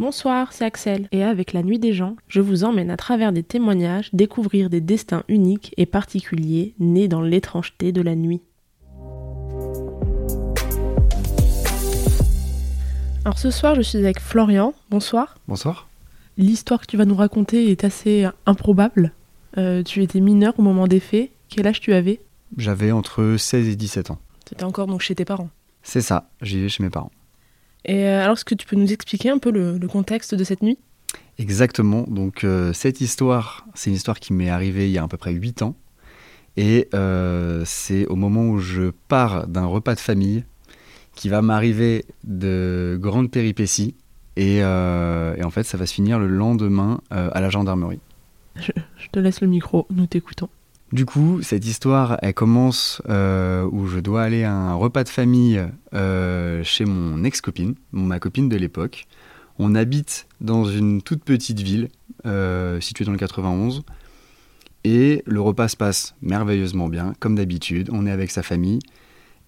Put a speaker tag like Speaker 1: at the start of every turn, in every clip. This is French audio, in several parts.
Speaker 1: Bonsoir, c'est Axel, et avec La Nuit des gens, je vous emmène à travers des témoignages découvrir des destins uniques et particuliers nés dans l'étrangeté de la nuit. Alors ce soir, je suis avec Florian. Bonsoir.
Speaker 2: Bonsoir.
Speaker 1: L'histoire que tu vas nous raconter est assez improbable. Euh, tu étais mineur au moment des faits. Quel âge tu avais?
Speaker 2: J'avais entre 16 et 17 ans.
Speaker 1: C'était encore donc chez tes parents?
Speaker 2: C'est ça, j'y vais chez mes parents.
Speaker 1: Et euh, alors, est-ce que tu peux nous expliquer un peu le, contexte de cette nuit?
Speaker 2: Exactement. Donc, euh, cette histoire, c'est une histoire qui m'est arrivée il y a à peu près 8 ans. Et euh, c'est au moment où je pars d'un repas de famille qui va m'arriver de grandes péripéties. Et, en fait, ça va se finir le lendemain à la gendarmerie.
Speaker 1: je te laisse le micro, nous t'écoutons.
Speaker 2: Du coup, cette histoire, elle commence euh, où je dois aller à un repas de famille euh, chez mon ex-copine, ma copine de l'époque. On habite dans une toute petite ville euh, située dans le 91. Et le repas se passe merveilleusement bien, comme d'habitude. On est avec sa famille.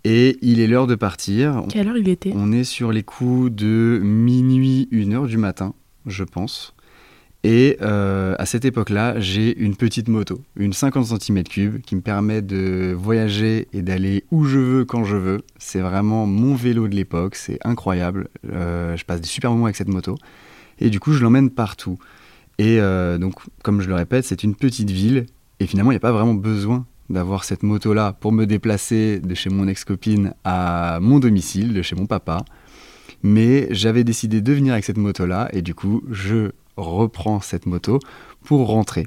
Speaker 2: Et il est l'heure de partir.
Speaker 1: Quelle heure il était?
Speaker 2: On est sur les coups de minuit, une heure du matin, je pense. Et euh, à cette époque-là, j'ai une petite moto, une 50 cm3 qui me permet de voyager et d'aller où je veux quand je veux. C'est vraiment mon vélo de l'époque, c'est incroyable. Euh, je passe des super moments avec cette moto. Et du coup, je l'emmène partout. Et euh, donc, comme je le répète, c'est une petite ville. Et finalement, il n'y a pas vraiment besoin d'avoir cette moto-là pour me déplacer de chez mon ex-copine à mon domicile, de chez mon papa. Mais j'avais décidé de venir avec cette moto-là. Et du coup, je reprend cette moto pour rentrer.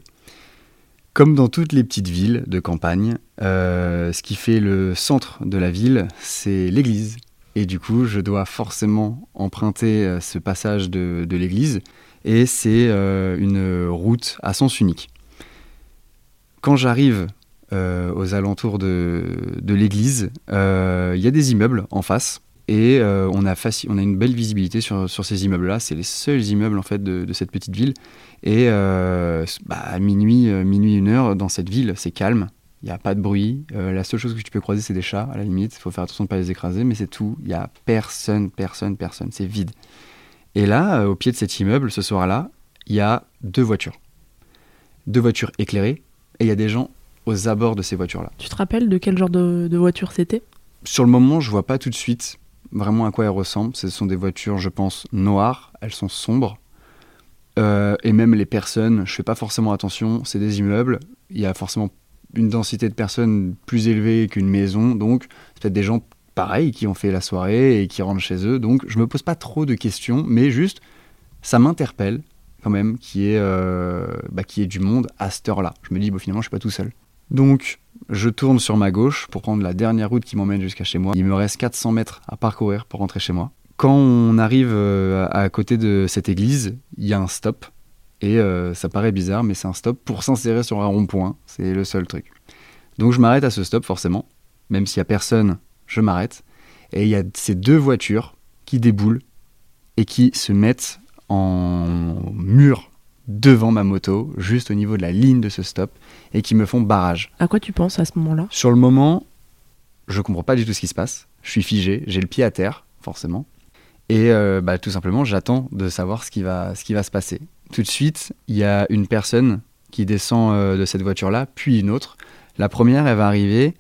Speaker 2: Comme dans toutes les petites villes de campagne, euh, ce qui fait le centre de la ville, c'est l'église. Et du coup, je dois forcément emprunter euh, ce passage de, l'église. Et c'est euh, une route à sens unique. Quand j'arrive aux alentours de, l'église, il y a des immeubles en face. Et euh, on, a on a une belle visibilité sur, sur ces immeubles-là. C'est les seuls immeubles en fait de, cette petite ville. Et euh, bah, à minuit, euh, minuit, une heure, dans cette ville, c'est calme. Il n'y a pas de bruit. la seule chose que tu peux croiser, c'est des chats, à la limite. Il faut faire attention de ne pas les écraser, mais c'est tout. Il n'y a personne, personne, personne. C'est vide. Et là, au pied de cet immeuble, ce soir-là, il y a deux voitures. Deux voitures éclairées. Et il y a des gens aux abords de ces voitures-là.
Speaker 1: Tu te rappelles de quel genre de, de voiture c'était?
Speaker 2: Sur le moment, je vois pas tout de suite vraiment à quoi elles ressemblent. Ce sont des voitures, je pense, noires, elles sont sombres. Euh, et même les personnes, je fais pas forcément attention, c'est des immeubles, il y a forcément une densité de personnes plus élevée qu'une maison, donc c'est peut-être des gens pareils qui ont fait la soirée et qui rentrent chez eux, donc je me pose pas trop de questions, mais juste, ça m'interpelle quand même qu'il y, euh, bah, y, ait du monde à cette heure-là. Je me dis, bon, finalement, je suis pas tout seul. Donc, je tourne sur ma gauche pour prendre la dernière route qui m'emmène jusqu'à chez moi. Il me reste 400 mètres à parcourir pour rentrer chez moi. Quand on arrive euh, à côté de cette église, il y a un stop. Et euh, ça paraît bizarre, mais c'est un stop pour s'insérer sur un rond-point. C'est le seul truc. Donc je m'arrête à ce stop, forcément. Même s'il n'y a personne, je m'arrête. Et il y a ces deux voitures qui déboulent et qui se mettent en mur devant ma moto, juste au niveau de la ligne de ce stop, et qui me font barrage.
Speaker 1: À quoi tu penses à ce moment-là?
Speaker 2: Sur le moment, je comprends pas du tout ce qui se passe. Je suis figé, j'ai le pied à terre, forcément. Et euh, bah, tout simplement, j'attends de savoir ce qui, va, ce qui va se passer. Tout de suite, il y a une personne qui descend euh, de cette voiture-là, puis une autre. La première, elle va arriver,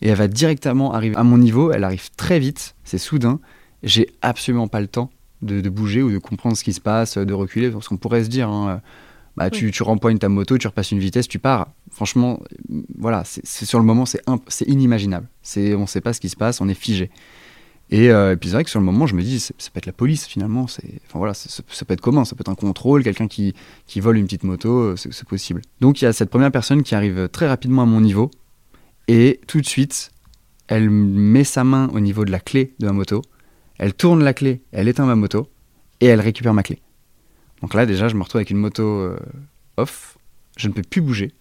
Speaker 2: et elle va directement arriver à mon niveau. Elle arrive très vite, c'est soudain. J'ai absolument pas le temps de, bouger ou de comprendre ce qui se passe, de reculer. Parce qu'on pourrait se dire, hein, bah, tu, tu rempoignes ta moto, tu repasses une vitesse, tu pars. Franchement, voilà, c'est sur le moment, c'est inimaginable. On ne sait pas ce qui se passe, on est figé. Et, euh, puis c'est vrai que sur le moment, je me dis, ça peut être la police finalement. Enfin voilà, ça peut être comment Ça peut être un contrôle, quelqu'un qui, qui vole une petite moto, euh, c'est possible. Donc il y a cette première personne qui arrive très rapidement à mon niveau, et tout de suite, elle met sa main au niveau de la clé de ma moto, elle tourne la clé, elle éteint ma moto, et elle récupère ma clé. Donc là, déjà, je me retrouve avec une moto euh, off, je ne peux plus bouger.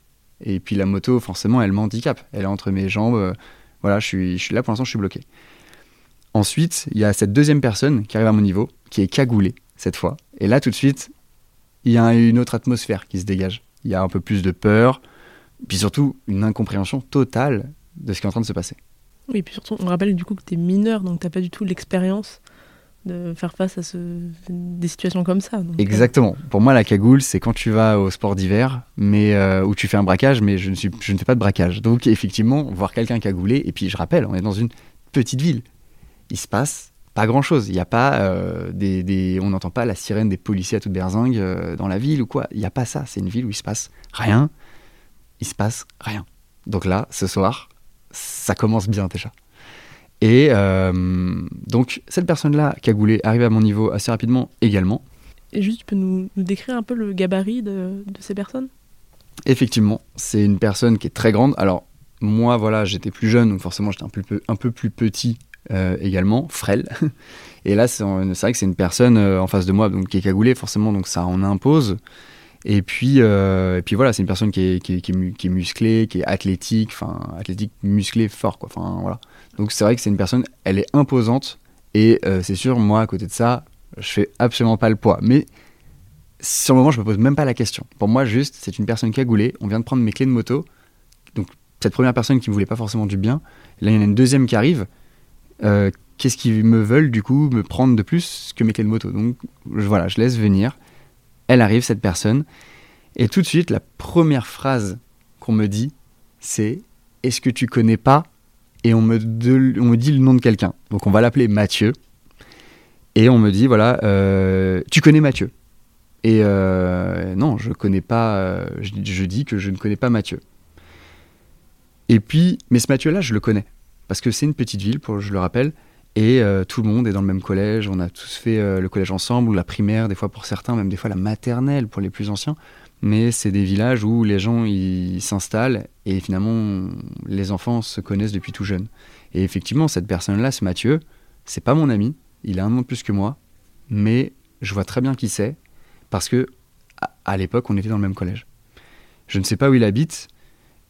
Speaker 2: Et puis la moto, forcément, elle m'handicape. Elle est entre mes jambes. Euh, voilà, je suis, je suis là pour l'instant, je suis bloqué. Ensuite, il y a cette deuxième personne qui arrive à mon niveau, qui est cagoulée cette fois. Et là, tout de suite, il y a une autre atmosphère qui se dégage. Il y a un peu plus de peur, puis surtout une incompréhension totale de ce qui est en train de se passer.
Speaker 1: Oui, puis surtout, on rappelle du coup que tu es mineur, donc tu n'as pas du tout l'expérience de faire face à des situations comme ça. euh,
Speaker 2: Exactement. Pour moi, la cagoule, c'est quand tu vas au sport d'hiver, mais euh, où tu fais un braquage, mais je ne, fais pas de braquage. Donc, effectivement, voir quelqu'un cagoulé, et puis je rappelle, on est dans une petite ville. Il se passe pas grand-chose. Il y a pas euh, des, on n'entend pas la sirène des policiers à toute berzingue dans la ville ou quoi. Il n'y a pas ça. C'est une ville où il se passe rien. Il se passe rien. Donc là, ce soir, ça commence bien déjà. Et euh, donc, cette personne-là, cagoulée, arrive à mon niveau assez rapidement également.
Speaker 1: Et juste, tu peux nous, nous décrire un peu le gabarit de, de ces personnes?
Speaker 2: Effectivement, c'est une personne qui est très grande. Alors, moi, voilà, j'étais plus jeune, donc forcément, j'étais un peu, peu- un peu plus petit euh, également, frêle. Et là, c'est c'est vrai que c'est une personne euh, en face de moi donc, qui est cagoulée, forcément, donc ça en impose. Et puis, euh, et puis voilà, c'est une personne qui est, musclée, qui est athlétique, enfin, athlétique, musclée, fort, quoi. Enfin, voilà. Donc, c'est vrai que c'est une personne, elle est imposante. Et euh, c'est sûr, moi, à côté de ça, je fais absolument pas le poids. Mais sur le moment, je me pose même pas la question. Pour moi, juste, c'est une personne cagoulée. On vient de prendre mes clés de moto. Donc, cette première personne qui me voulait pas forcément du bien. Là, il y en a une deuxième qui arrive. Euh, Qu'est-ce qu'ils me veulent, du coup, me prendre de plus que mes clés de moto? Donc, voilà, je laisse venir. Elle arrive, cette personne. Et tout de suite, la première phrase qu'on me dit, c'est Est-ce que tu connais pas? Et on me, dit le nom de quelqu'un. Donc, on va l'appeler Mathieu. Et on me dit Voilà, euh, tu connais Mathieu? Et euh, non, je connais pas. euh, je, je dis que je ne connais pas Mathieu. Et puis, mais ce Mathieu-là, je le connais parce que c'est une petite ville, pour, je le rappelle, et euh, tout le monde est dans le même collège. On a tous fait euh, le collège ensemble, ou la primaire, des fois pour certains, même des fois la maternelle pour les plus anciens. Mais c'est des villages où les gens s'installent et finalement les enfants se connaissent depuis tout jeune. Et effectivement, cette personne-là, ce Mathieu, c'est pas mon ami. Il a un an de plus que moi, mais je vois très bien qui c'est parce que à l'époque, on était dans le même collège. Je ne sais pas où il habite,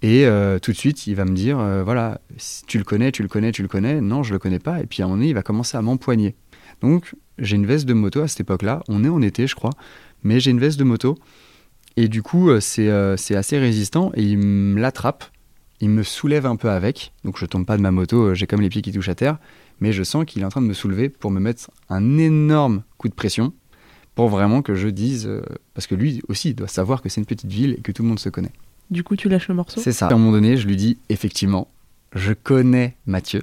Speaker 2: et euh, tout de suite, il va me dire euh, voilà, tu le connais, tu le connais, tu le connais. Non, je le connais pas. Et puis à un moment donné, il va commencer à m'empoigner. Donc, j'ai une veste de moto à cette époque-là. On est en été, je crois, mais j'ai une veste de moto. Et du coup, euh, c'est assez résistant. Et il me l'attrape, il me soulève un peu avec. Donc, je tombe pas de ma moto, j'ai comme les pieds qui touchent à terre. Mais je sens qu'il est en train de me soulever pour me mettre un énorme coup de pression pour vraiment que je dise, parce que lui aussi il doit savoir que c'est une petite ville et que tout le monde se connaît.
Speaker 1: Du coup, tu lâches le morceau
Speaker 2: C'est ça. À un moment donné, je lui dis, effectivement, je connais Mathieu,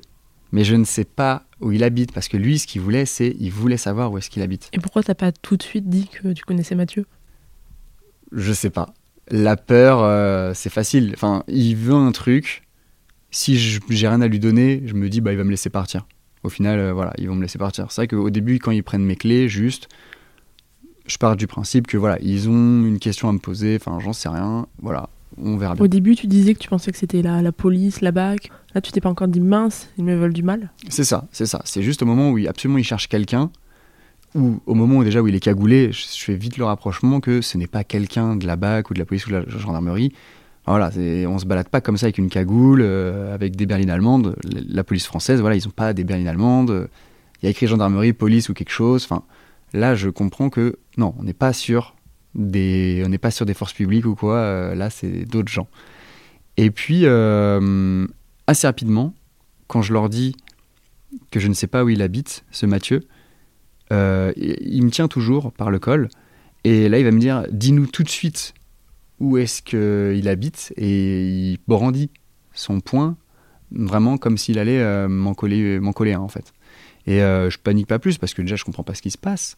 Speaker 2: mais je ne sais pas où il habite, parce que lui, ce qu'il voulait, c'est, il voulait savoir où est-ce qu'il habite.
Speaker 1: Et pourquoi t'as pas tout de suite dit que tu connaissais Mathieu?
Speaker 2: Je sais pas. La peur, euh, c'est facile. Enfin, il veut un truc. Si j'ai rien à lui donner, je me dis, bah, il va me laisser partir. Au final, euh, voilà, ils vont me laisser partir. C'est vrai qu'au début, quand ils prennent mes clés, juste, je pars du principe que voilà, ils ont une question à me poser. Enfin, j'en sais rien. Voilà, on verra bien.
Speaker 1: Au début, tu disais que tu pensais que c'était la, la police, la BAC. Là, tu t'es pas encore dit mince, ils me veulent du mal.
Speaker 2: C'est ça, c'est ça. C'est juste au moment où il, absolument il cherche quelqu'un, ou au moment où déjà où il est cagoulé, je, je fais vite le rapprochement que ce n'est pas quelqu'un de la BAC ou de la police ou de la gendarmerie. Voilà, on se balade pas comme ça avec une cagoule, euh, avec des berlines allemandes. La, la police française, voilà, ils ont pas des berlines allemandes. Il y a écrit gendarmerie, police ou quelque chose. Enfin, là, je comprends que non, on n'est pas sur on n'est pas sur des forces publiques ou quoi. euh, là, c'est d'autres gens. Et puis, euh, assez rapidement, quand je leur dis que je ne sais pas où il habite, ce Mathieu, euh, il me tient toujours par le col. Et là, il va me dire Dis-nous tout de suite où est-ce qu'il habite. Et il brandit son poing, vraiment comme s'il allait m'en coller, coller un, en fait. Et je panique pas plus parce que déjà, je comprends pas ce qui se passe.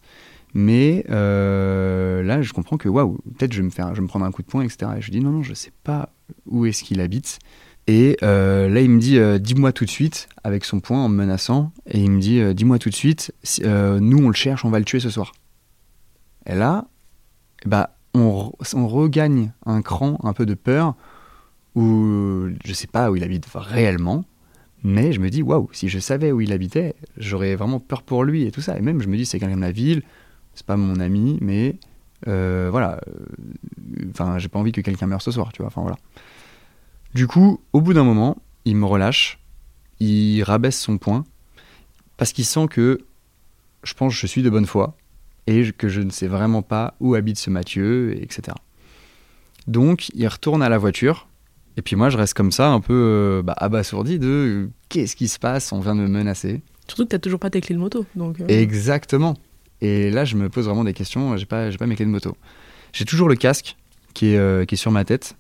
Speaker 2: Mais euh, là, je comprends que waouh, peut-être je vais me je vais me prendre un coup de poing, etc. Et je dis non, non, je sais pas où est-ce qu'il habite. Et euh, là, il me dit euh, dis-moi tout de suite avec son poing en me menaçant. Et il me dit dis-moi tout de suite, nous on le cherche, on va le tuer ce soir. Et là, bah, on, on regagne un cran, un peu de peur, où je sais pas où il habite réellement. Mais je me dis, waouh, si je savais où il habitait, j'aurais vraiment peur pour lui et tout ça. Et même, je me dis, c'est quelqu'un de la ville, c'est pas mon ami, mais euh, voilà. euh, Enfin, j'ai pas envie que quelqu'un meure ce soir, tu vois. Enfin, voilà. Du coup, au bout d'un moment, il me relâche, il rabaisse son poing, parce qu'il sent que je pense que je suis de bonne foi, et que je ne sais vraiment pas où habite ce Mathieu, et etc. Donc, il retourne à la voiture, et puis moi, je reste comme ça, un peu euh, bah, abasourdi de euh, qu'est-ce qui se passe, on vient de me menacer.
Speaker 1: Surtout que t'as toujours pas tes clés de moto. Donc, euh.
Speaker 2: Exactement. Et là, je me pose vraiment des questions. J'ai pas, j'ai pas mes clés de moto. J'ai toujours le casque qui est, euh, qui est sur ma tête.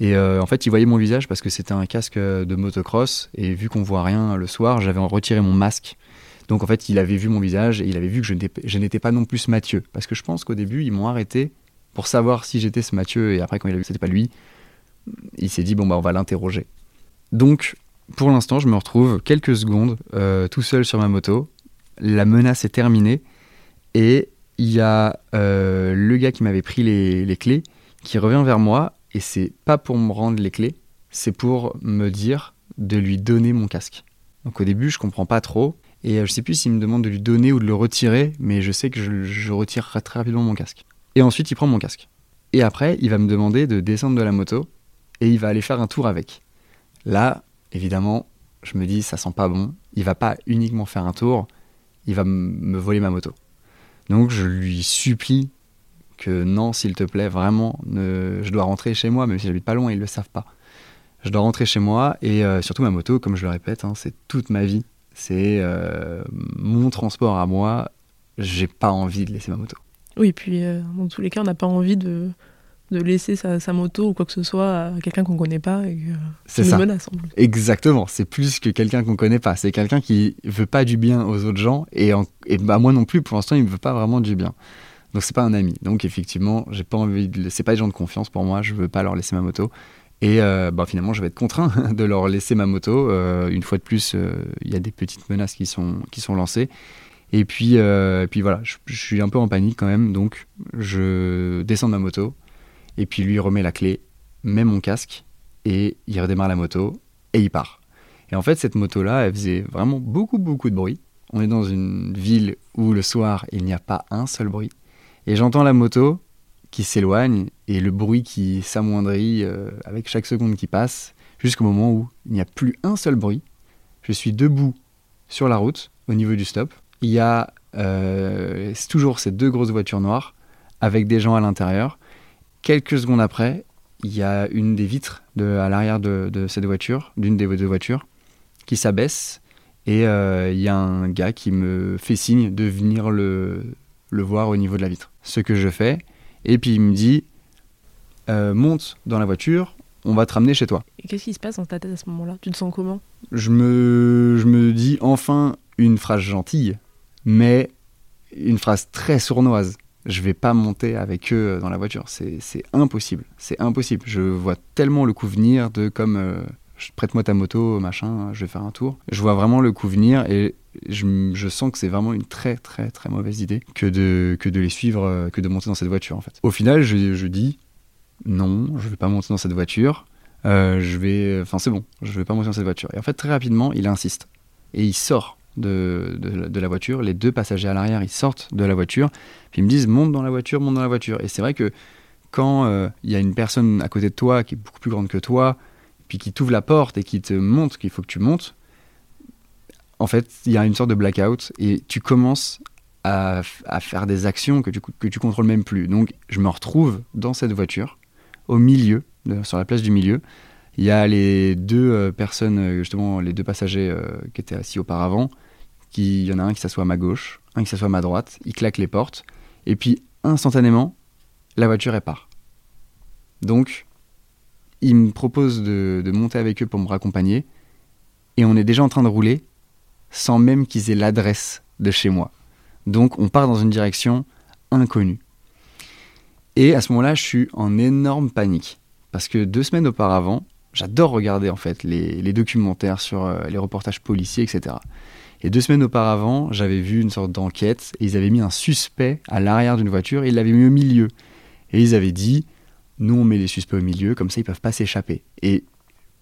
Speaker 2: Et euh, en fait, il voyait mon visage parce que c'était un casque de motocross. Et vu qu'on voit rien le soir, j'avais retiré mon masque. Donc en fait, il avait vu mon visage et il avait vu que je n'étais, pas non plus Mathieu. Parce que je pense qu'au début, ils m'ont arrêté pour savoir si j'étais ce Mathieu. Et après, quand il a vu que c'était pas lui, il s'est dit bon bah on va l'interroger. Donc pour l'instant, je me retrouve quelques secondes euh, tout seul sur ma moto. La menace est terminée et il y a euh, le gars qui m'avait pris les, clés qui revient vers moi et c'est pas pour me rendre les clés, c'est pour me dire de lui donner mon casque. Donc au début, je comprends pas trop et euh, je sais plus s'il me demande de lui donner ou de le retirer, mais je sais que je, je retire très rapidement mon casque. Et ensuite, il prend mon casque. Et après, il va me demander de descendre de la moto et il va aller faire un tour avec. Là, évidemment, je me dis, ça sent pas bon. Il va pas uniquement faire un tour, il va me voler ma moto. Donc je lui supplie que non, s'il te plaît, vraiment, je dois rentrer chez moi, même si j'habite pas loin, ils le savent pas. Je dois rentrer chez moi et euh, surtout ma moto, comme je le répète, hein, c'est toute ma vie. C'est euh, mon transport à moi. J'ai pas envie de laisser ma moto.
Speaker 1: Oui, puis euh, dans tous les cas, on n'a pas envie de, de laisser sa, sa moto ou quoi que ce soit à quelqu'un qu'on connaît pas et
Speaker 2: C'est ça.
Speaker 1: nous menace en plus.
Speaker 2: Exactement, c'est plus que quelqu'un qu'on connaît pas. C'est quelqu'un qui veut pas du bien aux autres gens et, en- et bah moi non plus. Pour l'instant, il me veut pas vraiment du bien. Donc c'est pas un ami. Donc effectivement, j'ai pas envie. De... C'est pas des gens de confiance pour moi. Je veux pas leur laisser ma moto. Et euh, bah, finalement, je vais être contraint de leur laisser ma moto. Euh, une fois de plus, euh, il y a des petites menaces qui sont qui sont lancées. Et puis, et puis voilà, je, je suis un peu en panique quand même. Donc je descends de ma moto et puis lui remet la clé, met mon casque et il redémarre la moto et il part. Et en fait, cette moto-là, elle faisait vraiment beaucoup, beaucoup de bruit. On est dans une ville où le soir, il n'y a pas un seul bruit. Et j'entends la moto qui s'éloigne et le bruit qui s'amoindrit euh, avec chaque seconde qui passe, jusqu'au moment où il n'y a plus un seul bruit. Je suis debout sur la route, au niveau du stop. Il y a euh, toujours ces deux grosses voitures noires avec des gens à l'intérieur. Quelques secondes après, il y a une des vitres de, à l'arrière de, de cette voiture, d'une des deux voitures, qui s'abaisse et euh, il y a un gars qui me fait signe de venir le, le voir au niveau de la vitre. Ce que je fais, et puis il me dit euh, monte dans la voiture, on va te ramener chez toi.
Speaker 1: Et qu'est-ce qui se passe dans ta tête à ce moment-là? Tu te sens comment?
Speaker 2: Je me, je me dis enfin une phrase gentille, mais une phrase très sournoise. Je vais pas monter avec eux dans la voiture, c'est impossible, c'est impossible. Je vois tellement le coup venir de comme euh, prête-moi ta moto, machin, je vais faire un tour. Je vois vraiment le coup venir et je, sens que c'est vraiment une très très très mauvaise idée que de, que de les suivre, euh, que de monter dans cette voiture en fait. Au final, je, dis non, je vais pas monter dans cette voiture. Euh, je vais, enfin c'est bon, je vais pas monter dans cette voiture. Et en fait très rapidement, il insiste et il sort de, de, la- voiture. Les deux passagers à l'arrière, ils sortent de la voiture, puis ils me disent monte dans la voiture, monte dans la voiture. Et c'est vrai que quand euh, il y a une personne à côté de toi qui est beaucoup plus grande que toi, puis qui t'ouvre la porte et qui te montre qu'il faut que tu montes, en fait, il y a une sorte de blackout et tu commences à, à faire des actions que tu, que tu contrôles même plus. Donc, je me retrouve dans cette voiture, au milieu, sur la place du milieu. Il y a les deux euh, personnes, euh, justement, les deux passagers qui étaient assis auparavant. Il y en a un qui s'assoit à ma gauche, un qui s'assoit à ma droite. Il claque les portes. Et puis, instantanément, la voiture, elle part. Donc, il me propose de, monter avec eux pour me raccompagner. Et on est déjà en train de rouler sans même qu'ils aient l'adresse de chez moi. Donc, on part dans une direction inconnue. Et à ce moment-là, je suis en énorme panique. Parce que deux semaines auparavant, j'adore regarder en fait les, les documentaires sur euh, les reportages policiers, etc. Et deux semaines auparavant, j'avais vu une sorte d'enquête et ils avaient mis un suspect à l'arrière d'une voiture et ils l'avaient mis au milieu. Et ils avaient dit, nous on met les suspects au milieu, comme ça ils peuvent pas s'échapper. Et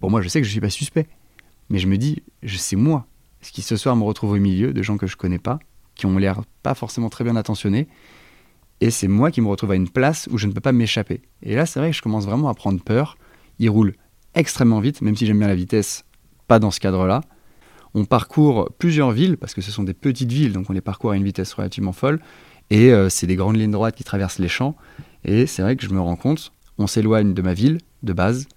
Speaker 2: pour moi, je sais que je suis pas suspect. Mais je me dis, sais moi, ce qui ce soir me retrouve au milieu de gens que je connais pas, qui ont l'air pas forcément très bien attentionnés. Et c'est moi qui me retrouve à une place où je ne peux pas m'échapper. Et là, c'est vrai que je commence vraiment à prendre peur. Il roule extrêmement vite, même si j'aime bien la vitesse, pas dans ce cadre-là. On parcourt plusieurs villes, parce que ce sont des petites villes, donc on les parcourt à une vitesse relativement folle. Et euh, c'est des grandes lignes droites qui traversent les champs. Et c'est vrai que je me rends compte, on s'éloigne de ma ville, de base.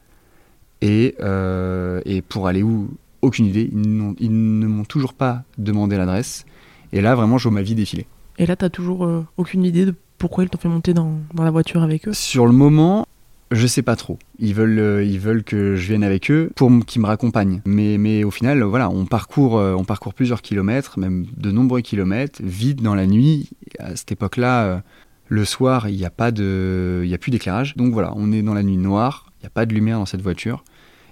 Speaker 2: Et, euh, et pour aller où? Aucune idée. Ils, ils ne m'ont toujours pas demandé l'adresse. Et là, vraiment, je vois ma vie défiler.
Speaker 1: Et là, tu toujours euh, aucune idée de pourquoi ils t'ont fait monter dans, dans, la voiture avec eux?
Speaker 2: Sur le moment, je sais pas trop. Ils veulent, euh, ils veulent que je vienne avec eux pour qu'ils me raccompagnent. Mais, mais au final, voilà, on parcourt, euh, on parcourt plusieurs kilomètres, même de nombreux kilomètres, vite dans la nuit. À cette époque-là, le soir, il n'y a pas de, il a plus d'éclairage. Donc voilà, on est dans la nuit noire. Il n'y a pas de lumière dans cette voiture.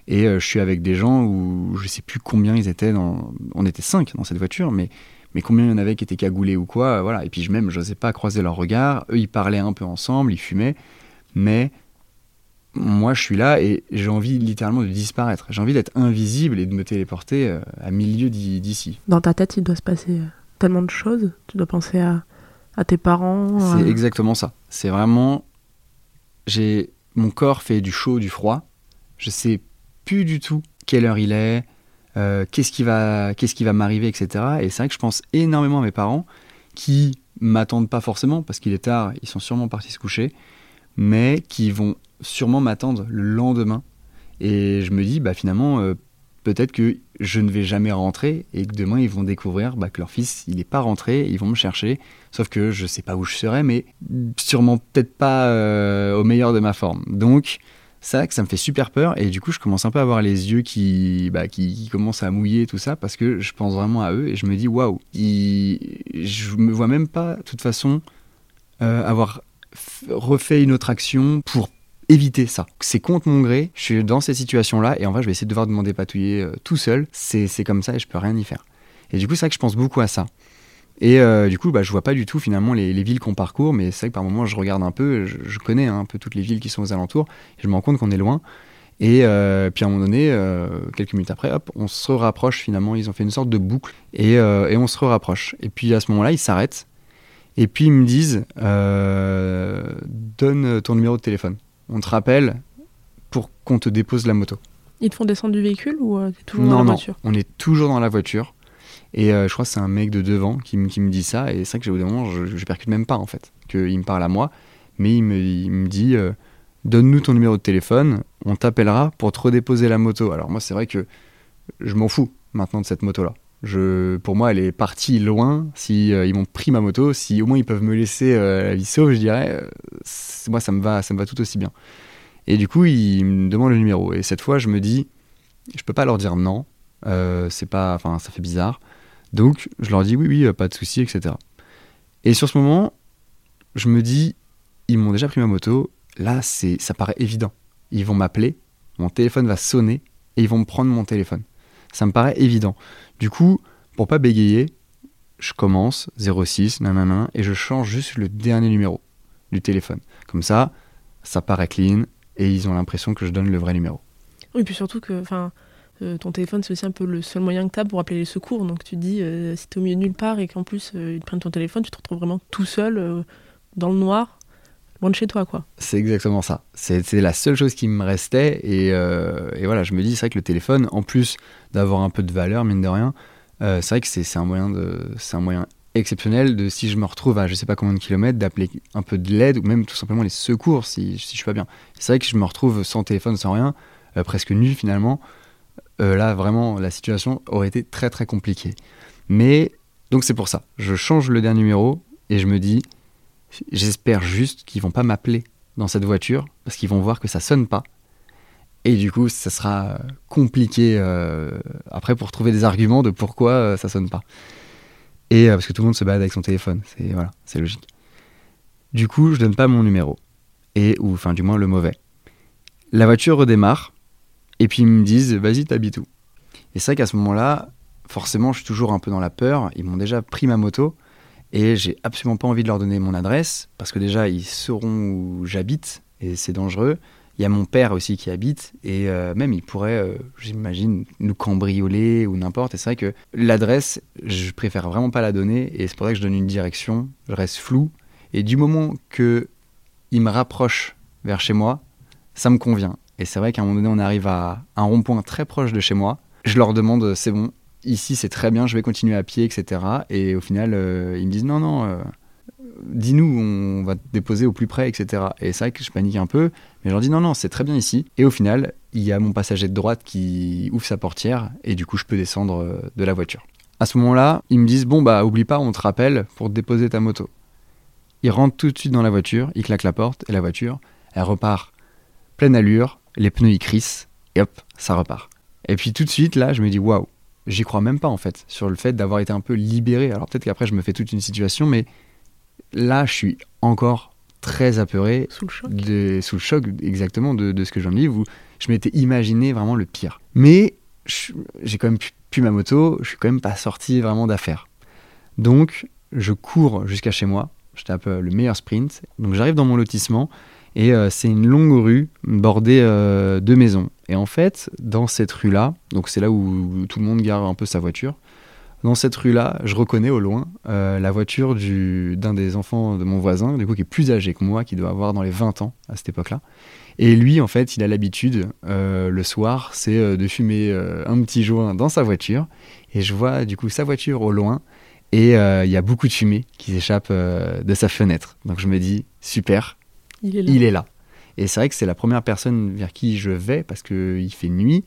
Speaker 2: Et je suis avec des gens où je sais plus combien ils étaient. Dans... On était cinq dans cette voiture, mais mais combien il y en avait qui étaient cagoulés ou quoi, voilà. Et puis même, je n'osais pas croiser leurs regards. Eux, ils parlaient un peu ensemble, ils fumaient, mais moi, je suis là et j'ai envie littéralement de disparaître. J'ai envie d'être invisible et de me téléporter euh, à milieu d'ici.
Speaker 1: Dans ta tête, il doit se passer euh, tellement de choses. Tu dois penser à, à tes parents.
Speaker 2: C'est exactement ça. C'est vraiment, j'ai mon corps fait du chaud, du froid. Je sais plus du tout quelle heure il est, euh, qu'est-ce qui va, qu'est-ce qui va m'arriver, etc. Et c'est vrai que je pense énormément à mes parents qui m'attendent pas forcément parce qu'il est tard, ils sont sûrement partis se coucher, mais qui vont sûrement m'attendre le lendemain. Et je me dis, bah finalement, euh, peut-être que je ne vais jamais rentrer et que demain ils vont découvrir bah, que leur fils il n'est pas rentré, ils vont me chercher. Sauf que je sais pas où je serai, mais sûrement peut-être pas euh, au meilleur de ma forme. Donc ça, ça me fait super peur et du coup je commence un peu à avoir les yeux qui, bah, qui, commencent à mouiller tout ça parce que je pense vraiment à eux et je me dis waouh, je me vois même pas de toute façon euh, avoir refait une autre action pour éviter ça. C'est contre mon gré, je suis dans cette situation-là et en vrai je vais essayer de devoir demander patouiller euh, tout seul, c'est comme ça et je peux rien y faire. Et du coup c'est vrai que je pense beaucoup à ça. Et euh, du coup, bah, je vois pas du tout finalement les, villes qu'on parcourt, mais c'est vrai que par moments je regarde un peu, je, connais hein, un peu toutes les villes qui sont aux alentours, et je me rends compte qu'on est loin. Et euh, puis à un moment donné, quelques minutes après, hop, on se rapproche finalement, ils ont fait une sorte de boucle, et, et on se rapproche. Et puis à ce moment-là, ils s'arrêtent, et puis ils me disent, donne ton numéro de téléphone. On te rappelle pour qu'on te dépose la moto.
Speaker 1: Ils te font descendre du véhicule ou toujours dans la voiture?
Speaker 2: Non, on est toujours dans la voiture. Et euh, je crois que c'est un mec de devant qui, qui me dit ça. Et c'est vrai que j'ai des moments, je, je percute même pas en fait, qu'il me parle à moi. Mais il me, il me dit euh, Donne-nous ton numéro de téléphone, on t'appellera pour te redéposer la moto. Alors moi, c'est vrai que je m'en fous maintenant de cette moto-là. Je, pour moi, elle est partie loin. Si euh, ils m'ont pris ma moto, si au moins ils peuvent me laisser la vie sauve, je dirais, moi ça me va, ça me va tout aussi bien. Et du coup, il me demande le numéro. Et cette fois, je me dis, je peux pas leur dire non. c'est pas, enfin, ça fait bizarre. Donc, je leur dis oui, oui, pas de souci, etc. Et sur ce moment, je me dis, ils m'ont déjà pris ma moto, là, c'est, ça paraît évident. Ils vont m'appeler, mon téléphone va sonner et ils vont me prendre mon téléphone. Ça me paraît évident. Du coup, pour pas bégayer, je commence 06, nanana, et je change juste le dernier numéro du téléphone. Comme ça, ça paraît clean et ils ont l'impression que je donne le vrai numéro.
Speaker 1: Oui, puis surtout que, enfin, euh, ton téléphone, c'est aussi un peu le seul moyen que tu as pour appeler les secours. Donc tu dis, euh, si tu es au milieu nulle part et qu'en plus euh, ils prennent ton téléphone, tu te retrouves vraiment tout seul, dans le noir, de chez toi. quoi.
Speaker 2: C'est exactement ça. C'est la seule chose qui me restait. Et, voilà, je me dis, c'est vrai que le téléphone, en plus d'avoir un peu de valeur, mine de rien, c'est vrai que c'est un, moyen de, un moyen exceptionnel de si je me retrouve à je sais pas combien de kilomètres, d'appeler un peu de l'aide ou même tout simplement les secours si, je suis pas bien. C'est vrai que je me retrouve sans téléphone, sans rien, presque nu finalement. Euh, là vraiment la situation aurait été très très compliquée. Mais donc c'est pour ça, je change le dernier numéro et je me dis, j'espère juste qu'ils vont pas m'appeler dans cette voiture parce qu'ils vont voir que ça sonne pas. Et du coup, ça sera compliqué euh, après pour trouver des arguments de pourquoi euh, ça sonne pas. Et parce que tout le monde se balade avec son téléphone, c'est voilà, c'est logique. Du coup, je donne pas mon numéro et ou du moins le mauvais. La voiture redémarre et puis ils me disent, vas-y, t'habites où? Et c'est vrai qu'à ce moment-là, forcément, je suis toujours un peu dans la peur. Ils m'ont déjà pris ma moto et j'ai absolument pas envie de leur donner mon adresse parce que déjà, ils sauront où j'habite et c'est dangereux. Il y a mon père aussi qui habite et euh, même il pourrait, euh, j'imagine, nous cambrioler ou n'importe. Et c'est vrai que l'adresse, je préfère vraiment pas la donner et c'est pour ça que je donne une direction. Je reste flou et du moment que il me rapproche vers chez moi, ça me convient. Et c'est vrai qu'à un moment donné, on arrive à un rond-point très proche de chez moi. Je leur demande, c'est bon, ici c'est très bien, je vais continuer à pied, etc. Et au final, euh, ils me disent, non, non, euh, dis-nous, on va te déposer au plus près, etc. Et c'est vrai que je panique un peu, mais je leur dis, non, non, c'est très bien ici. Et au final, il y a mon passager de droite qui ouvre sa portière et du coup je peux descendre euh, de la voiture. À ce moment-là, ils me disent bon bah oublie pas, on te rappelle pour déposer ta moto. Ils rentrent tout de suite dans la voiture, ils claquent la porte et la voiture, elle repart pleine allure, les pneus ils crissent et hop, ça repart. Et puis tout de suite là, je me dis waouh, j'y crois même pas en fait sur le fait d'avoir été un peu libéré. Alors peut-être qu'après je me fais toute une situation, mais là je suis encore très apeuré.
Speaker 1: Sous le choc.
Speaker 2: De, sous le choc, exactement, de, de ce que je viens de vivre, où je m'étais imaginé vraiment le pire. Mais je- j'ai quand même pu, pu ma moto, je suis quand même pas sorti vraiment d'affaire. Donc, je cours jusqu'à chez moi. J'étais un peu le meilleur sprint. Donc, j'arrive dans mon lotissement et euh, c'est une longue rue bordée euh, de maisons. Et en fait, dans cette rue-là, donc c'est là où tout le monde gare un peu sa voiture. Dans cette rue-là, je reconnais au loin euh, la voiture du- d'un des enfants de mon voisin, du coup qui est plus âgé que moi, qui doit avoir dans les 20 ans à cette époque-là. Et lui, en fait, il a l'habitude, euh, le soir, c'est euh, de fumer un petit joint dans sa voiture. Et je vois du coup sa voiture au loin. Et il y a beaucoup de fumée qui s'échappe de sa fenêtre. Donc je me dis, super,
Speaker 1: Il est là.
Speaker 2: il est là. Et c'est vrai que c'est la première personne vers qui je vais parce qu'il fait nuit,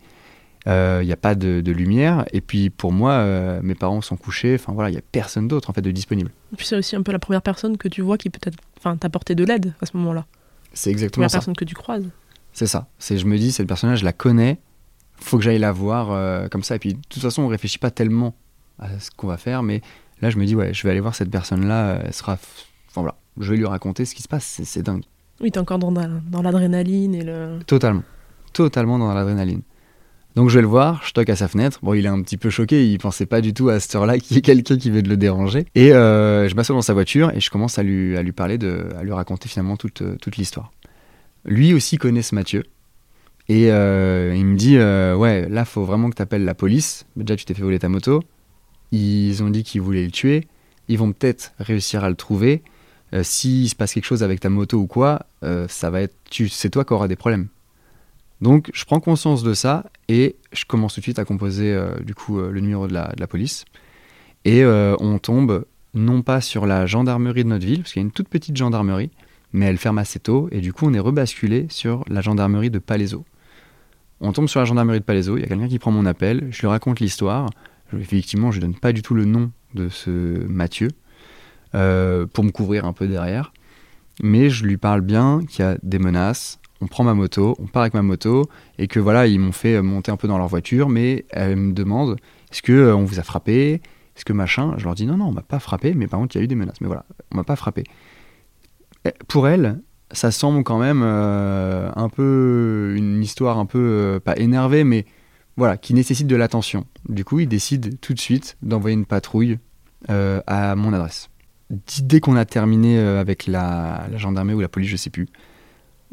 Speaker 2: euh, il n'y a pas de, de lumière. Et puis pour moi, euh, mes parents sont couchés, enfin voilà, il n'y a personne d'autre en fait de disponible.
Speaker 1: Et puis c'est aussi un peu la première personne que tu vois qui peut-être t'apporter de l'aide à ce moment-là.
Speaker 2: C'est
Speaker 1: La
Speaker 2: exactement
Speaker 1: première
Speaker 2: ça.
Speaker 1: personne que tu croises.
Speaker 2: C'est ça. C'est, je me dis, cette personne-là, je la connais, faut que j'aille la voir euh, comme ça. Et puis de toute façon, on réfléchit pas tellement à ce qu'on va faire, mais là, je me dis, ouais, je vais aller voir cette personne-là, euh, elle sera. Enfin voilà, je vais lui raconter ce qui se passe, c'est dingue.
Speaker 1: Oui, t'es encore dans, la- dans l'adrénaline et le.
Speaker 2: Totalement. Totalement dans l'adrénaline. Donc je vais le voir, je toque à sa fenêtre. Bon, il est un petit peu choqué, il pensait pas du tout à cette heure-là qu'il y ait quelqu'un qui veut de le déranger. Et euh, je m'assois dans sa voiture et je commence à lui, parler, de, à lui raconter finalement toute, euh, toute l'histoire. Lui aussi connaît ce Mathieu. Et euh, il me dit Ouais, là, faut vraiment que tu appelles la police. Déjà, tu t'es fait voler ta moto. Ils ont dit qu'ils voulaient le tuer. Ils vont peut-être réussir à le trouver. Euh, S'il se passe quelque chose avec ta moto ou quoi, euh, ça va c'est toi qui auras des problèmes. Donc, je prends conscience de ça et je commence tout de suite à composer euh, du coup le numéro de la, police. Et on tombe non pas sur la gendarmerie de notre ville, parce qu'il y a une toute petite gendarmerie, mais elle ferme assez tôt, et du coup on est rebasculé sur la gendarmerie de Palaiseau. On tombe sur la gendarmerie de Palaiseau, il y a quelqu'un qui prend mon appel, je lui raconte l'histoire. Effectivement, je ne donne pas du tout le nom de ce Mathieu, euh, pour me couvrir un peu derrière. Mais je lui parle bien qu'il y a des menaces, on prend ma moto, on part avec ma moto, et que voilà, ils m'ont fait monter un peu dans leur voiture, mais elle me demande est-ce que euh, on vous a frappé? Est-ce que machin? Je leur dis non, non, on m'a pas frappé, mais par contre, il y a eu des menaces. Mais voilà, on m'a pas frappé. Et Pour elle, ça semble quand même euh, un peu une histoire un peu, euh, pas énervée, mais voilà, qui nécessite de l'attention. Du coup, ils décident tout de suite d'envoyer une patrouille euh, à mon adresse. Dès qu'on a terminé euh, avec la, la gendarmerie ou la police, je sais plus,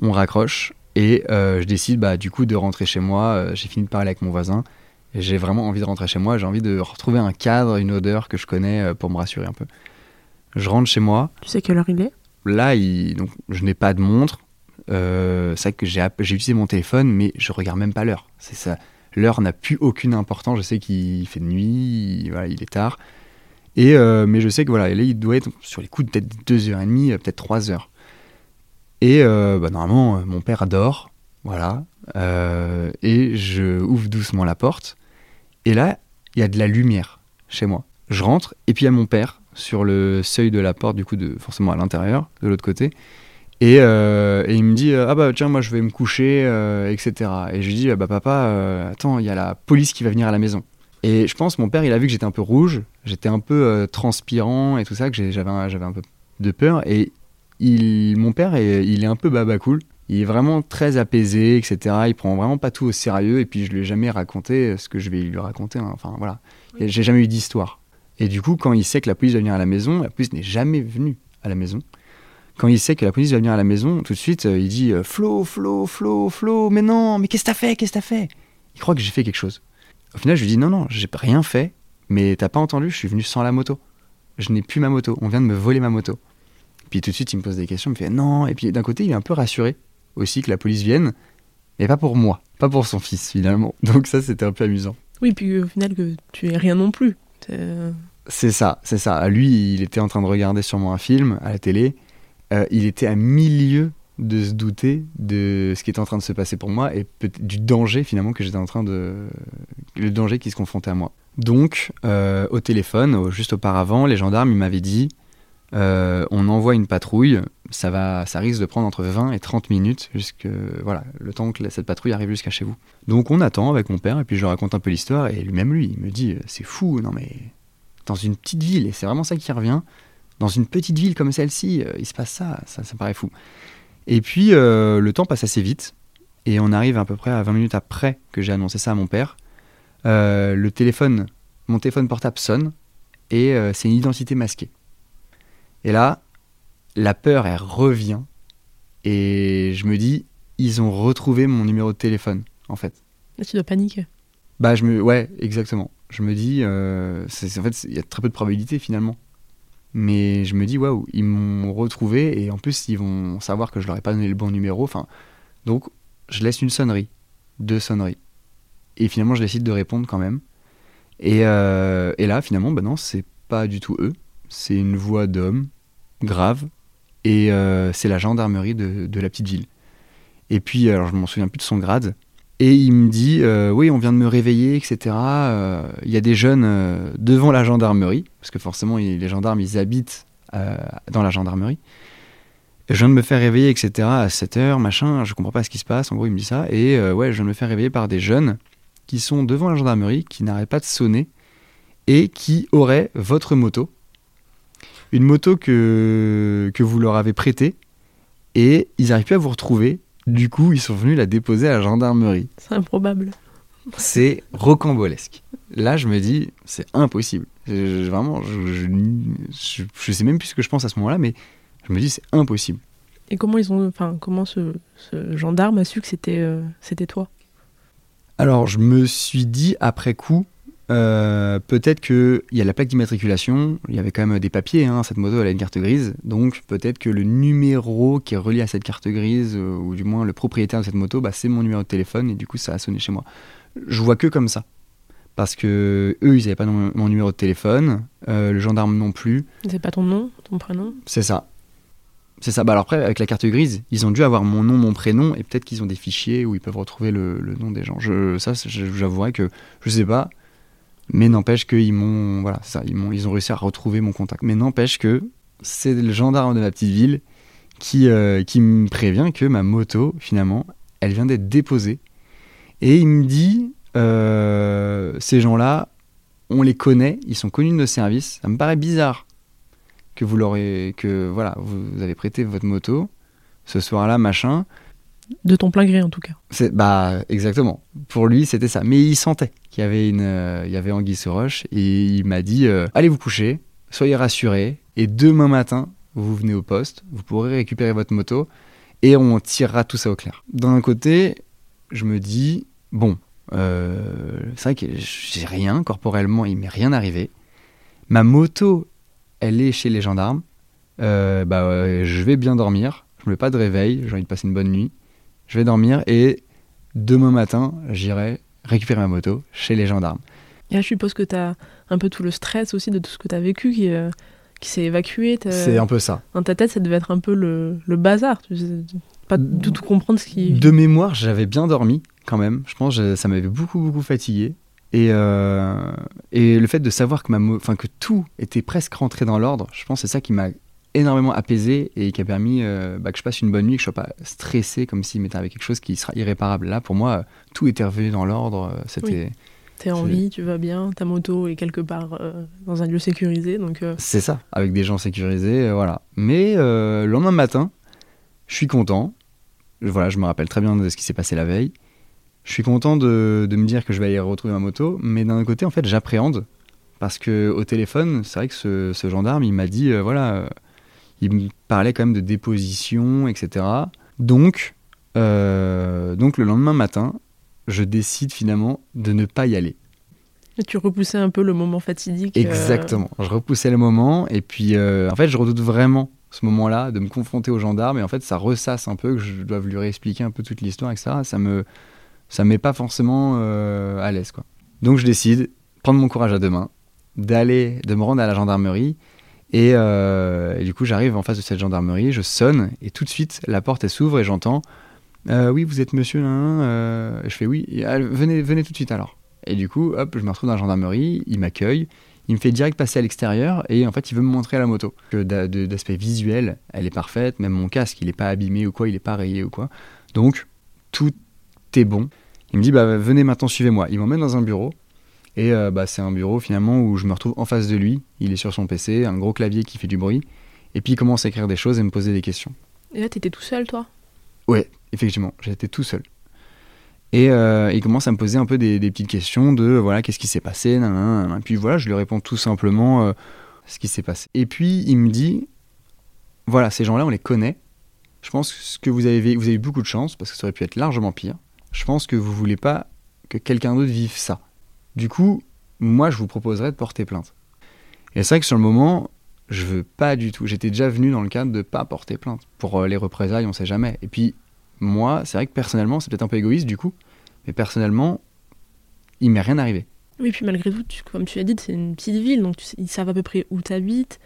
Speaker 2: on raccroche et euh, je décide bah, du coup de rentrer chez moi. Euh, j'ai fini de parler avec mon voisin. et J'ai vraiment envie de rentrer chez moi. J'ai envie de retrouver un cadre, une odeur que je connais pour me rassurer un peu. Je rentre chez moi.
Speaker 1: Tu sais quelle heure il est?
Speaker 2: Là, il- donc, je n'ai pas de montre. Euh, c'est vrai que j'ai app- j'ai utilisé mon téléphone, mais je regarde même pas l'heure. C'est ça. L'heure n'a plus aucune importance. Je sais qu'il fait nuit, il, voilà, il est tard. Et euh, mais je sais que voilà, là, il doit être sur les coups de peut-être deux heures et demie, euh, peut-être trois heures. Et euh, bah, normalement, euh, mon père dort, voilà. Euh, et je ouvre doucement la porte. Et là, il y a de la lumière chez moi. Je rentre et puis il y a mon père sur le seuil de la porte, du coup, de, forcément à l'intérieur, de l'autre côté. Et, euh, et il me dit euh, Ah bah tiens, moi je vais me coucher, euh, etc. Et je lui dis Ah Bah papa, euh, attends, il y a la police qui va venir à la maison. Et je pense, mon père, il a vu que j'étais un peu rouge, j'étais un peu euh, transpirant et tout ça, que j'avais un, un peu de peur. Et il, mon père, est- il est un peu baba cool. Il est vraiment très apaisé, etc. Il prend vraiment pas tout au sérieux. Et puis je lui ai jamais raconté ce que je vais lui raconter. hein. Enfin voilà,
Speaker 1: Oui.
Speaker 2: j'ai jamais eu d'histoire. Et du coup, quand il sait que la police va venir à la maison, la police n'est jamais venue à la maison. Quand il sait que la police va venir à la maison, tout de suite, euh, il dit euh, Flo, Flo, Flo, Flo, mais non, mais qu'est-ce que t'as fait Qu'est-ce que t'as fait? Il croit que j'ai fait quelque chose. Au final, je lui dis Non, non, j'ai rien fait, mais t'as pas entendu, je suis venu sans la moto. Je n'ai plus ma moto, on vient de me voler ma moto. Puis tout de suite, il me pose des questions, il me fait Non, et puis d'un côté, il est un peu rassuré aussi que la police vienne, mais pas pour moi, pas pour son fils finalement. Donc ça, c'était un peu amusant.
Speaker 1: Oui, puis au final, que tu es rien non plus. C'est- euh,
Speaker 2: C'est ça, c'est ça. Lui, il était en train de regarder sûrement un film à la télé. Euh, il était à milieu de se douter de ce qui était en train de se passer pour moi et du danger finalement que j'étais en train de le danger qui se confrontait à moi. Donc euh, au téléphone, juste auparavant, les gendarmes m'avaient dit euh, on envoie une patrouille, ça va, ça risque de prendre entre 20 et 30 minutes jusque voilà le temps que cette patrouille arrive jusqu'à chez vous. Donc on attend avec mon père et puis je raconte un peu l'histoire et lui-même lui il me dit c'est fou non mais dans une petite ville et c'est vraiment ça qui revient dans une petite ville comme celle-ci il se passe ça ça, ça paraît fou. Et puis, euh, le temps passe assez vite. Et on arrive à peu près à 20 minutes après que j'ai annoncé ça à mon père. Euh, le téléphone, mon téléphone portable sonne et euh, c'est une identité masquée. Et là, la peur, elle revient. Et je me dis, ils ont retrouvé mon numéro de téléphone, en fait.
Speaker 1: Là, tu dois paniquer.
Speaker 2: Bah, je me... Ouais, exactement. Je me dis, en fait, il y a très peu de probabilité finalement. Mais je me dis, waouh, ils m'ont retrouvé et en plus, ils vont savoir que je leur ai pas donné le bon numéro. Enfin, donc, je laisse une sonnerie, deux sonneries. Et finalement, je décide de répondre quand même. Et, euh, et là, finalement, ben non, c'est pas du tout eux. C'est une voix d'homme, grave. Et euh, c'est la gendarmerie de, de, la petite ville. Et puis, alors, je m'en souviens plus de son grade. Et il me dit euh, Oui, on vient de me réveiller, etc. Il y a des jeunes devant la gendarmerie, parce que forcément, les gendarmes, ils habitent dans la gendarmerie. Je viens de me faire réveiller, etc. à 7 h machin, je comprends pas ce qui se passe. En gros, il me dit ça. Et ouais, je viens de me faire réveiller par des jeunes qui sont devant la gendarmerie, qui n'arrêtent pas de sonner et qui auraient votre moto. Une moto que, que vous leur avez prêtée et ils n'arrivent plus à vous retrouver du coup, ils sont venus la déposer à la gendarmerie.
Speaker 1: C'est improbable.
Speaker 2: C'est rocambolesque. Là, je me dis, c'est impossible. vraiment, je, je, sais même plus ce que je pense à ce moment-là, mais je me dis, c'est impossible.
Speaker 1: Et comment ils ont, enfin, comment ce, gendarme a su que c'était, euh, c'était toi?
Speaker 2: Alors, je me suis dit après coup, euh, peut-être qu'il y a la plaque d'immatriculation, il y avait quand même des papiers, hein, cette moto elle a une carte grise, donc peut-être que le numéro qui est relié à cette carte grise, euh, ou du moins le propriétaire de cette moto, bah, c'est mon numéro de téléphone et du coup ça a sonné chez moi. Je vois que comme ça. Parce que eux, ils n'avaient pas mon numéro de téléphone, euh, le gendarme non plus.
Speaker 1: C'est pas ton nom, ton prénom?
Speaker 2: C'est ça. C'est ça. Bah alors après, avec la carte grise, ils ont dû avoir mon nom, mon prénom, et peut-être qu'ils ont des fichiers où ils peuvent retrouver le, nom des gens. Je, ça, j'avouerais que je sais pas. Mais n'empêche qu'ils m'ont, voilà, ça, ils, m'ont, ont réussi à retrouver mon contact. Mais n'empêche que c'est le gendarme de ma petite ville qui, euh, me prévient que ma moto, finalement, elle vient d'être déposée. Et il me dit, euh, ces gens-là, on les connaît, ils sont connus de nos services. Ça me paraît bizarre que vous l'aurez, que voilà, vous avez prêté votre moto ce soir-là, machin.
Speaker 1: De ton plein gré en tout cas.
Speaker 2: C'est, bah exactement. Pour lui c'était ça. Mais il sentait qu'il y avait une, euh, il y avait Anguille roche et il m'a dit euh, allez vous coucher, soyez rassurés et demain matin vous venez au poste, vous pourrez récupérer votre moto et on tirera tout ça au clair. D'un côté, je me dis bon, euh, c'est vrai que j'ai rien corporellement, il m'est rien arrivé. Ma moto, elle est chez les gendarmes. bah, je vais bien dormir. Je ne mets pas de réveil. J'ai envie de passer une bonne nuit je vais dormir et demain matin, j'irai récupérer ma moto chez les gendarmes.
Speaker 1: Et là, je suppose que tu as un peu tout le stress aussi de tout ce que tu as vécu qui, euh, qui s'est évacué.
Speaker 2: C'est un peu ça.
Speaker 1: Dans ta tête, ça devait être un peu le, le bazar. Tu pas du tout comprendre ce qui.
Speaker 2: De mémoire, j'avais bien dormi quand même. Je pense que ça m'avait beaucoup, beaucoup fatigué. Et, euh, et le fait de savoir que, ma enfin, que tout était presque rentré dans l'ordre, je pense que c'est ça qui m'a énormément apaisé et qui a permis euh, bah, que je passe une bonne nuit, que je sois pas stressé comme s'il m'était avec quelque chose qui sera irréparable. Là, pour moi, tout était revenu dans l'ordre. Euh, c'était.
Speaker 1: T'es en vie, tu vas bien, ta moto est quelque part euh, dans un lieu sécurisé, donc.
Speaker 2: C'est ça, avec des gens sécurisés, voilà. Mais le lendemain matin, je suis content. Voilà, je me rappelle très bien de ce qui s'est passé la veille. Je suis content de, de, me dire que je vais aller retrouver ma moto, mais d'un côté, en fait, j'appréhende parce que au téléphone, c'est vrai que ce, ce, gendarme, il m'a dit, voilà il me parlait quand même de déposition, etc. Donc, euh, donc le lendemain matin, je décide finalement de ne pas y aller.
Speaker 1: Et tu repoussais un peu le moment fatidique.
Speaker 2: Euh, Exactement. Je repoussais le moment et puis euh, en fait je redoute vraiment ce moment-là de me confronter aux gendarmes et en fait ça ressasse un peu que je dois lui réexpliquer un peu toute l'histoire etc. Ça me ça met pas forcément à l'aise quoi. Donc je décide prendre mon courage à deux mains, d'aller de me rendre à la gendarmerie Et, euh, et du coup, j'arrive en face de cette gendarmerie, je sonne, et tout de suite, la porte elle s'ouvre et j'entends euh, Oui, vous êtes monsieur euh, Je fais oui, ah, venez, venez tout de suite alors. Et du coup, hop, je me retrouve dans la gendarmerie, il m'accueille, il me fait direct passer à l'extérieur, et en fait, il veut me montrer la moto. D'aspect visuel, elle est parfaite, même mon casque, il est pas abîmé ou quoi, il est pas rayé ou quoi. Donc, tout est bon. Il me dit bah venez maintenant suivez-moi. Il m'emmène dans un bureau et euh, bah, c'est un bureau finalement où je me retrouve en face de lui. Il est sur son PC, un gros clavier qui fait du bruit et puis il commence à écrire des choses et me poser des questions.
Speaker 1: Et là, t'étais tout seul, toi?
Speaker 2: Ouais, effectivement, j'étais tout seul. Et euh, il commence à me poser un peu des, des petites questions de voilà qu'est-ce qui s'est passé, nanana. Et puis voilà, je lui réponds tout simplement euh, ce qui s'est passé. Et puis il me dit voilà ces gens-là on les connaît. Je pense que vous avez vé- vous avez eu beaucoup de chance parce que ça aurait pu être largement pire. Je pense que vous voulez pas que quelqu'un d'autre vive ça. Du coup, moi je vous proposerais de porter plainte. Et c'est vrai que sur le moment, je veux pas du tout. J'étais déjà venu dans le cadre de pas porter plainte pour euh, les représailles, on sait jamais. Et puis moi, c'est vrai que personnellement, c'est peut-être un peu égoïste du coup, mais personnellement, il m'est rien arrivé.
Speaker 1: Oui, puis malgré tout, comme tu as dit, c'est une petite ville, donc ils savent à peu près où tu habites.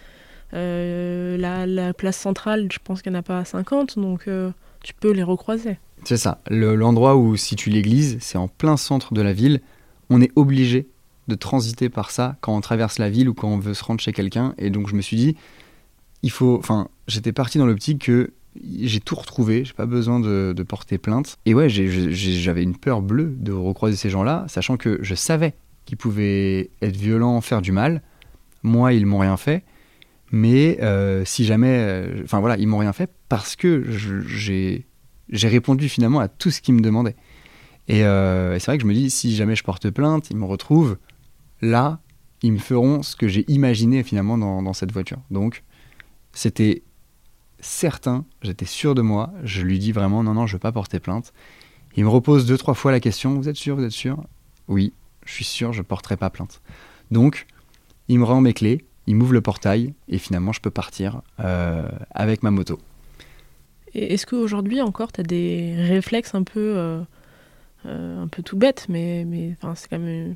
Speaker 1: la, la place centrale, je pense qu'il n'y en a pas 50, donc euh, tu peux les recroiser.
Speaker 2: C'est ça. Le- L'endroit où situe l'église, c'est en plein centre de la ville. On est obligé de transiter par ça quand on traverse la ville ou quand on veut se rendre chez quelqu'un. Et donc je me suis dit, il faut. Enfin, j'étais parti dans l'optique que j'ai tout retrouvé, j'ai pas besoin de, de porter plainte. Et ouais, j'avais une peur bleue de recroiser ces gens-là, sachant que je savais qu'ils pouvaient être violents, faire du mal. Moi, ils m'ont rien fait. Mais euh, si jamais. euh, Enfin voilà, ils m'ont rien fait parce que j'ai répondu finalement à tout ce qu'ils me demandaient. Et, euh, et c'est vrai que je me dis, si jamais je porte plainte, ils me retrouvent là, ils me feront ce que j'ai imaginé finalement dans, dans cette voiture. Donc, c'était certain, j'étais sûr de moi, je lui dis vraiment, non, non, je veux pas porter plainte. Il me repose deux, trois fois la question, vous êtes sûr, vous êtes sûr? Oui, je suis sûr, je porterai pas plainte. Donc, il me rend mes clés, il m'ouvre le portail, et finalement, je peux partir euh, avec ma moto.
Speaker 1: Est-ce qu'aujourd'hui encore, tu as des réflexes un peu, euh, euh, un peu tout bêtes, mais, mais c'est quand même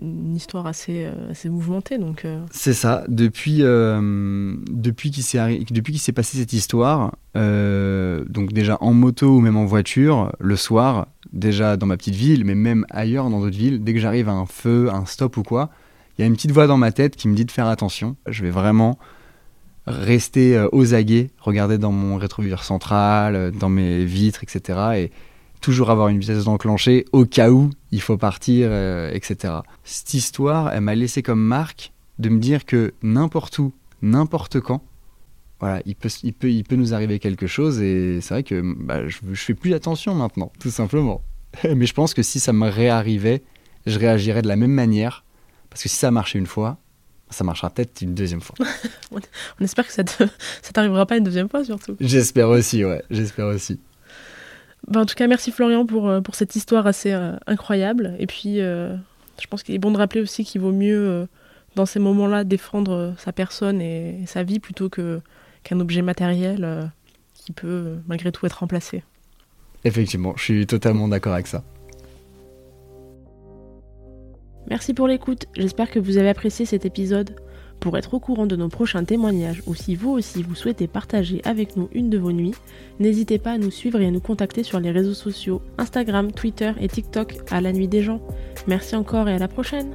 Speaker 1: une, histoire assez, assez mouvementée, donc... euh,
Speaker 2: C'est ça. Depuis, euh, depuis qu'il s'est passé cette histoire, euh, donc déjà en moto ou même en voiture, le soir, déjà dans ma petite ville, mais même ailleurs dans d'autres villes, dès que j'arrive à un feu, un stop ou quoi, il y a une petite voix dans ma tête qui me dit de faire attention. Je vais vraiment rester euh, aux aguets, regarder dans mon rétroviseur central, euh, dans mes vitres, etc. Et toujours avoir une vitesse d'enclencher au cas où il faut partir, euh, etc. Cette histoire, elle m'a laissé comme marque de me dire que n'importe où, n'importe quand, voilà, il peut, il, peut, il peut nous arriver quelque chose et c'est vrai que bah, je, je fais plus attention maintenant, tout simplement. Mais je pense que si ça me réarrivait, je réagirais de la même manière parce que si ça a marché une fois, ça marchera peut-être une deuxième fois.
Speaker 1: On espère que ça te- ça t'arrivera pas une deuxième fois, surtout.
Speaker 2: J'espère aussi, ouais, j'espère aussi.
Speaker 1: Ben, en tout cas, merci Florian pour, euh, pour cette histoire assez euh, incroyable. Et puis, euh, je pense qu'il est bon de rappeler aussi qu'il vaut mieux, euh, dans ces moments-là, défendre sa personne et, sa vie plutôt que, qu'un objet matériel qui peut malgré tout être remplacé.
Speaker 2: Effectivement, je suis totalement d'accord avec ça.
Speaker 1: Merci pour l'écoute, j'espère que vous avez apprécié cet épisode. Pour être au courant de nos prochains témoignages ou si vous aussi vous souhaitez partager avec nous une de vos nuits, n'hésitez pas à nous suivre et à nous contacter sur les réseaux sociaux Instagram, Twitter et TikTok à la nuit des gens. Merci encore et à la prochaine